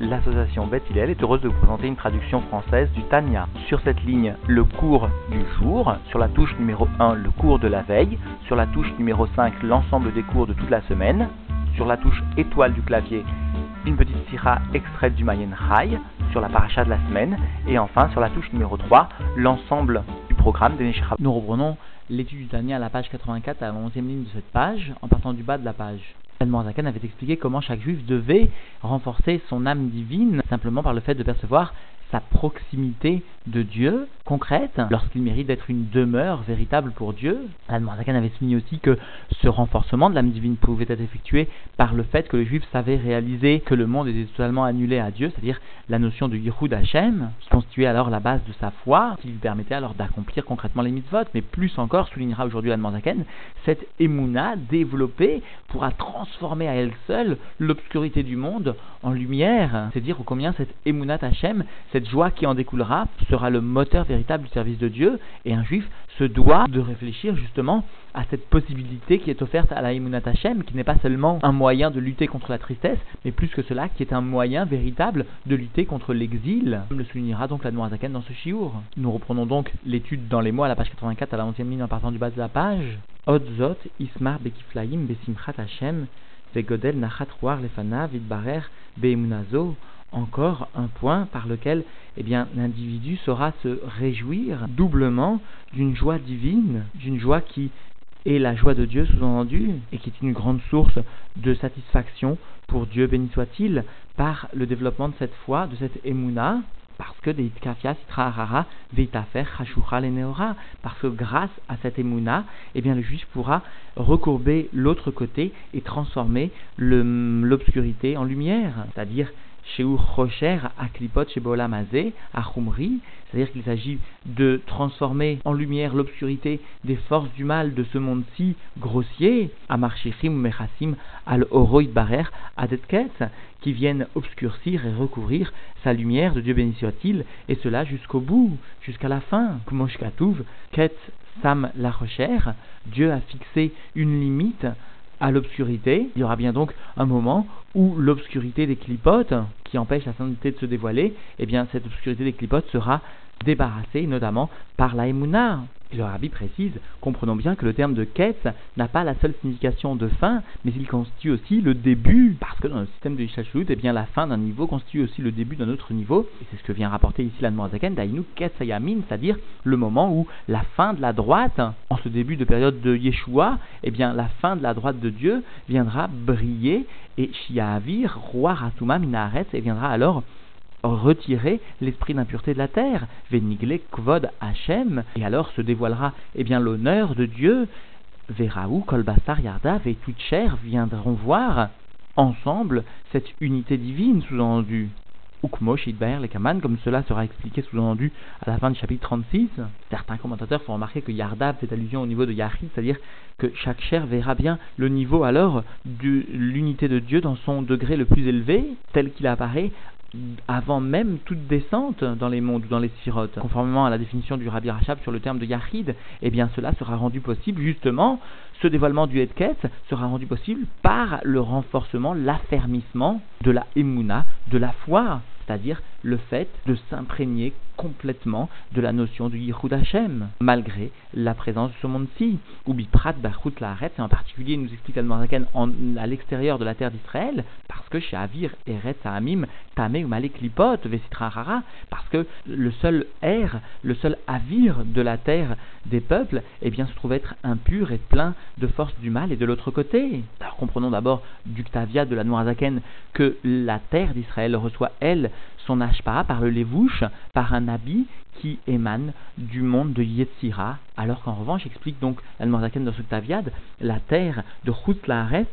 l'association Beth Hillel est heureuse de vous présenter une traduction française du Tanya. Sur cette ligne, le cours du jour, sur la touche numéro 1, le cours de la veille, sur la touche numéro 5, l'ensemble des cours de toute la semaine, sur la touche étoile du clavier, une petite sira extraite du Mayen Chai, sur la paracha de la semaine, et enfin sur la touche numéro 3, l'ensemble du programme des Nous reprenons l'étude du Tanya à la page 84 à la 11e ligne de cette page, en partant du bas de la page. Zakan avait expliqué comment chaque juif devait renforcer son âme divine simplement par le fait de percevoir sa proximité de Dieu concrète, lorsqu'il mérite d'être une demeure véritable pour Dieu. Zakan avait souligné aussi que ce renforcement de l'âme divine pouvait être effectué par le fait que le juif savait réaliser que le monde était totalement annulé à Dieu, c'est-à-dire la notion de Yichud Hashem, qui constituait alors la base de sa foi, qui lui permettait alors d'accomplir concrètement les mitzvot, mais plus encore, soulignera aujourd'hui Zaken, cette émouna développée pourra transformer à elle seule l'obscurité du monde en lumière, c'est dire combien cette émouna Hashem, cette joie qui en découlera, sera le moteur véritable du service de Dieu, et un juif se doit de réfléchir justement à cette possibilité qui est offerte à la Emunat Hashem, qui n'est pas seulement un moyen de lutter contre la tristesse, mais plus que cela, qui est un moyen véritable de lutter contre l'exil, comme le soulignera donc la Noirzaken dans ce chiour. Nous reprenons donc l'étude dans les mots à la page 84 à la 11e ligne en partant du bas de la page. Ismar, Bekiflaim, Hashem, Vegodel, Nachat, Ruar, Lefana, Vidbarer, Beemunazo, encore un point par lequel eh bien, l'individu saura se réjouir doublement d'une joie divine, d'une joie qui est la joie de Dieu sous-entendu, et qui est une grande source de satisfaction pour Dieu, béni soit-il, par le développement de cette foi, de cette émouna, parce que parce que grâce à cette émouna, eh bien le juif pourra recourber l'autre côté et transformer l'obscurité en lumière, c'est-à-dire chez Rocher à Klipot chez Bolamazé, à Khumri, c'est-à-dire qu'il s'agit de transformer en lumière l'obscurité des forces du mal de ce monde-ci grossier, à Marchichim Mechasim al Oroid Barer Adetket, qui viennent obscurcir et recouvrir sa lumière de Dieu béni soit-il, et cela jusqu'au bout, jusqu'à la fin. Kumoshkatuv, Ket Sam la Rocher, Dieu a fixé une limite à l'obscurité. Il y aura bien donc un moment où l'obscurité des clipotes, empêche la sainteté de se dévoiler, eh bien cette obscurité des clipotes sera débarrassée notamment par la émouna. Et le rabbi précise, comprenons bien que le terme de quête n'a pas la seule signification de fin, mais il constitue aussi le début, parce que dans le système de Ishachut, eh bien la fin d'un niveau constitue aussi le début d'un autre niveau, et c'est ce que vient rapporter ici la Zaken, Dainu Ketsayamin, c'est-à-dire le moment où la fin de la droite, en ce début de période de Yeshua, eh bien la fin de la droite de Dieu viendra briller, et Shiavir, roi Ratuma Minaret, et viendra alors retirer l'esprit d'impureté de la terre. Venigle kvod Hachem, et alors se dévoilera eh bien l'honneur de Dieu. Veraou kolbasar yardav et toute chair viendront voir ensemble cette unité divine sous-entendue. Ukmosh Idbaer les Kaman, comme cela sera expliqué sous-entendu à la fin du chapitre 36. Certains commentateurs font remarquer que Yardav fait allusion au niveau de Yahid, c'est-à-dire que chaque chair verra bien le niveau alors de l'unité de Dieu dans son degré le plus élevé, tel qu'il apparaît avant même toute descente dans les mondes ou dans les sirotes. Conformément à la définition du Rabbi Rachab sur le terme de Yahid, eh bien cela sera rendu possible justement, ce dévoilement du Hedket sera rendu possible par le renforcement, l'affermissement de la Emouna, de la foi, c'est-à-dire le fait de s'imprégner complètement de la notion du Yichud Hashem, malgré la présence de ce monde-ci. Ou Biprat Bachut Laaret, et en particulier, nous explique en à l'extérieur de la terre d'Israël, parce que chez Avir, Eret, Sahamim, Tamé ou Malek Lipot, Vesitra Rara, parce que le seul air, le seul avir de la terre des peuples, eh bien, se trouve être impur et plein de force du mal, et de l'autre côté. Alors comprenons d'abord du Ktavia de la Noirzaken que la terre d'Israël reçoit, elle, son ashpa par le lévouche, par un habit qui émane du monde de Yetzira, alors qu'en revanche, explique donc l'Almanzaken dans Suktaviad, la terre de Chutlaret,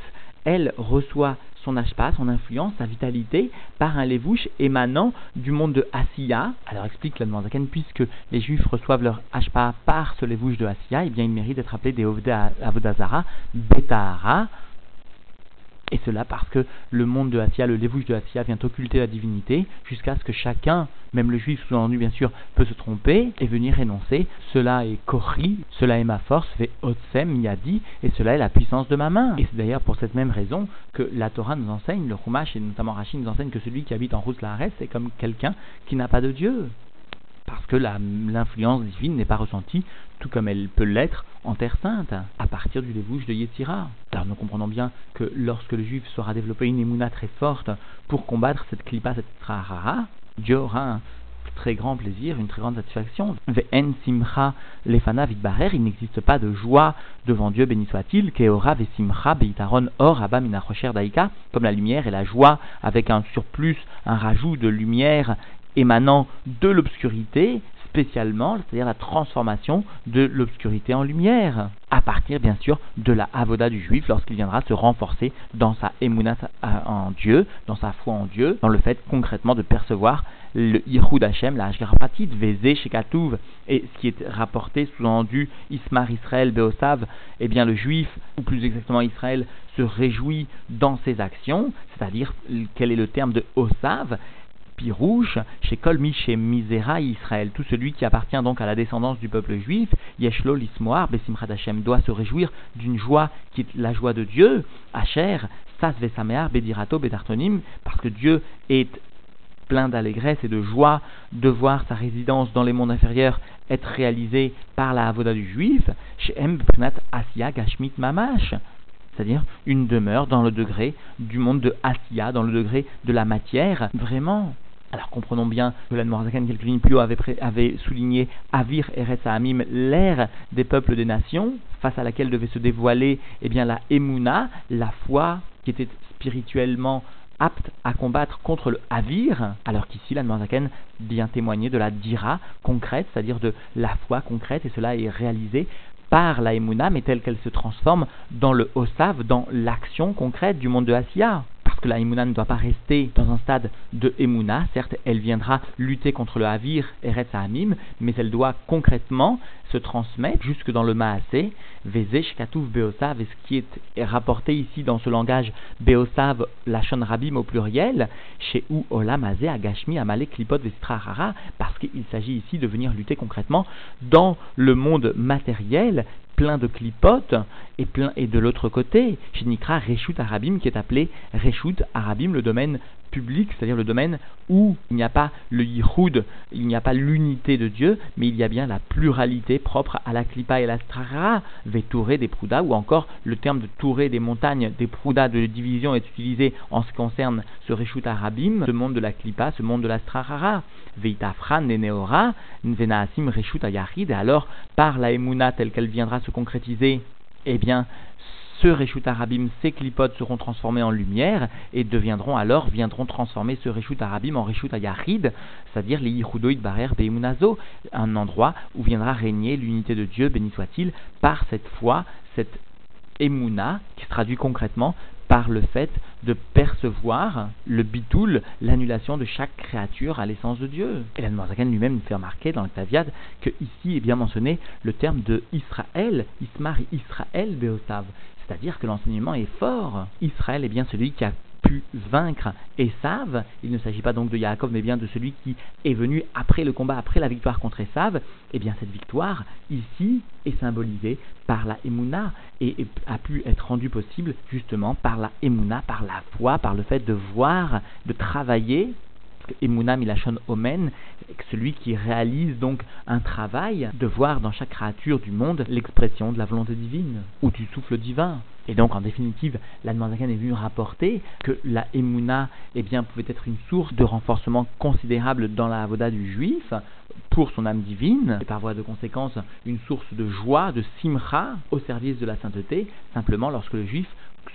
elle reçoit son ashpa, son influence, sa vitalité, par un lévouche émanant du monde de Asiya. Alors explique l'Almanzaken, puisque les juifs reçoivent leur ashpa par ce lévouche de Asiya, eh bien ils méritent d'être appelés des Avodazara, Betahara, et cela parce que le monde de Assia, le lévouche de Assia, vient occulter la divinité jusqu'à ce que chacun Même le juif, sous-entendu bien sûr, peut se tromper et venir énoncer cela est Kori, cela est ma force, fait Otsem Yadi, et cela est la puissance de ma main. Et c'est d'ailleurs pour cette même raison que la Torah nous enseigne, le Chumash et notamment Rachid nous enseigne que celui qui habite en route la c'est comme quelqu'un qui n'a pas de Dieu. Parce que l'influence divine n'est pas ressentie, tout comme elle peut l'être en Terre Sainte, à partir du débouche de Yetzira. Nous comprenons bien que lorsque le juif sera développé une émouna très forte pour combattre cette klipa, cette trahara, Dieu aura un très grand plaisir, une très grande satisfaction. Ve'en simcha lefana vidbarer, il n'existe pas de joie devant Dieu, béni soit-il, keora simcha beitaron or abba daika, comme la lumière et la joie avec un surplus, un rajout de lumière émanant de l'obscurité, spécialement, c'est-à-dire la transformation de l'obscurité en lumière, à partir bien sûr de la avoda du juif lorsqu'il viendra se renforcer dans sa émounat en Dieu, dans sa foi en Dieu, dans le fait concrètement de percevoir le Yichud Hashem, la Hashgarapatit, Vézé, Shekatouv, et ce qui est rapporté, sous-entendu, Ismar Israël, Beosav, eh bien le juif, ou plus exactement Israël, se réjouit dans ses actions, c'est-à-dire quel est le terme de Osav, Pirouche, chez Kolmi, chez Misera Israël, tout celui qui appartient donc à la descendance du peuple juif, Yeshlo l'Ismoar, Besimrat Hashem, doit se réjouir d'une joie qui est la joie de Dieu, Asher, Sas Vesamear, Bedirato, Bedartonim, parce que Dieu est plein d'allégresse et de joie de voir sa résidence dans les mondes inférieurs être réalisée par la avoda du juif, chez Mbnat Asya Gashmit Mamash, c'est-à-dire une demeure dans le degré du monde de Asya, dans le degré de la matière, vraiment. Alors comprenons bien que la Noirzakan, quelques lignes plus haut, avait, avait souligné Avir Eretz Amim, l'ère des peuples des nations, face à laquelle devait se dévoiler eh bien, la Emouna, la foi qui était spirituellement apte à combattre contre le Avir, alors qu'ici la Noirzaken vient témoigner de la Dira concrète, c'est-à-dire de la foi concrète, et cela est réalisé par la Emouna, mais telle qu'elle se transforme dans le Osav, dans l'action concrète du monde de Asiya que la Emouna ne doit pas rester dans un stade de Emouna. Certes, elle viendra lutter contre le Havir, Eretz Hamim, mais elle doit concrètement se transmettre jusque dans le Maasé, Vezé, Shkatouf, Beosav, et ce qui est rapporté ici dans ce langage Beosav, Lachon Rabim au pluriel, chez ou Olamazé, Agashmi, Amalek, Klipot, Vestrahara, parce qu'il s'agit ici de venir lutter concrètement dans le monde matériel plein de clipotes et, plein, et de l'autre côté, chez Nikra, Reshut Arabim, qui est appelé Reshut Arabim, le domaine public, c'est-à-dire le domaine où il n'y a pas le Yichud, il n'y a pas l'unité de Dieu, mais il y a bien la pluralité propre à la Klipa et la Strara, Vetouré des Proudas, ou encore le terme de Touré des montagnes, des Proudas de division est utilisé en ce qui concerne ce Reshut Arabim, ce monde de la Klipa, ce monde de la Strara. Veitafran, Neneora, Nvenaasim, Reshut Ayarid, et alors par la Emouna telle qu'elle viendra se concrétiser, eh bien, ce Reshut Arabim, ces clipotes seront transformés en lumière et deviendront alors, viendront transformer ce Reshut Arabim en Reshut Ayarid, c'est-à-dire les Yichudoid Barer Beimunazo, un endroit où viendra régner l'unité de Dieu, béni soit-il, par cette foi, cette Emouna, qui se traduit concrètement par le fait de percevoir le bitoul, l'annulation de chaque créature à l'essence de Dieu. Et l'Anne lui-même nous fait remarquer dans le Taviad que ici est bien mentionné le terme de Israël, Ismar Israël Beosav, c'est-à-dire que l'enseignement est fort. Israël est bien celui qui a pu vaincre Esav. Il ne s'agit pas donc de Yaakov, mais bien de celui qui est venu après le combat, après la victoire contre Esav. Eh bien cette victoire, ici, est symbolisée par la Emouna et a pu être rendue possible justement par la Emouna, par la foi, par le fait de voir, de travailler Emouna Milachon Omen, celui qui réalise donc un travail de voir dans chaque créature du monde l'expression de la volonté divine ou du souffle divin. Et donc, en définitive, la est venue rapporter que la Emouna eh bien, pouvait être une source de renforcement considérable dans la avoda du juif pour son âme divine, et par voie de conséquence, une source de joie, de simcha au service de la sainteté, simplement lorsque le juif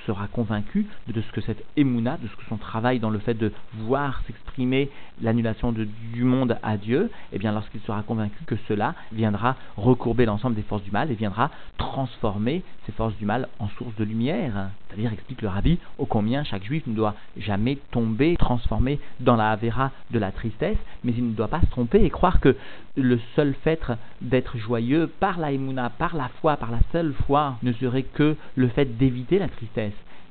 sera convaincu de ce que cette émouna, de ce que son travail dans le fait de voir s'exprimer l'annulation du monde à Dieu, eh bien lorsqu'il sera convaincu que cela viendra recourber l'ensemble des forces du mal et viendra transformer ces forces du mal en source de lumière. C'est-à-dire, explique le rabbi, au combien chaque juif ne doit jamais tomber, transformé dans la Havera de la tristesse, mais il ne doit pas se tromper et croire que le seul fait d'être joyeux par la émouna, par la foi, par la seule foi, ne serait que le fait d'éviter la tristesse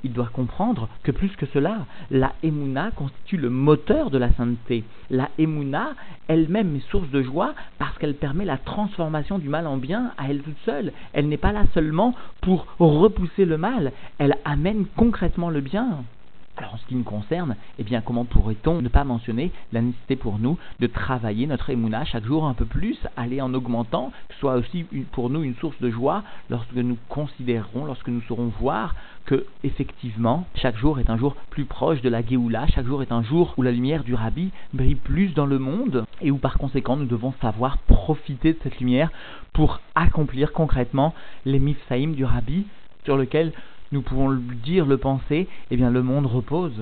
il doit comprendre que plus que cela, la Emouna constitue le moteur de la sainteté. La Emouna elle-même est source de joie parce qu'elle permet la transformation du mal en bien à elle toute seule. Elle n'est pas là seulement pour repousser le mal, elle amène concrètement le bien. Alors en ce qui nous concerne, eh bien comment pourrait-on ne pas mentionner la nécessité pour nous de travailler notre émouna chaque jour un peu plus, aller en augmentant, que ce soit aussi pour nous une source de joie lorsque nous considérerons, lorsque nous saurons voir que effectivement chaque jour est un jour plus proche de la Géoula, chaque jour est un jour où la lumière du Rabbi brille plus dans le monde et où par conséquent nous devons savoir profiter de cette lumière pour accomplir concrètement les mifsaïm du Rabbi sur lequel nous pouvons le dire, le penser, eh bien le monde repose.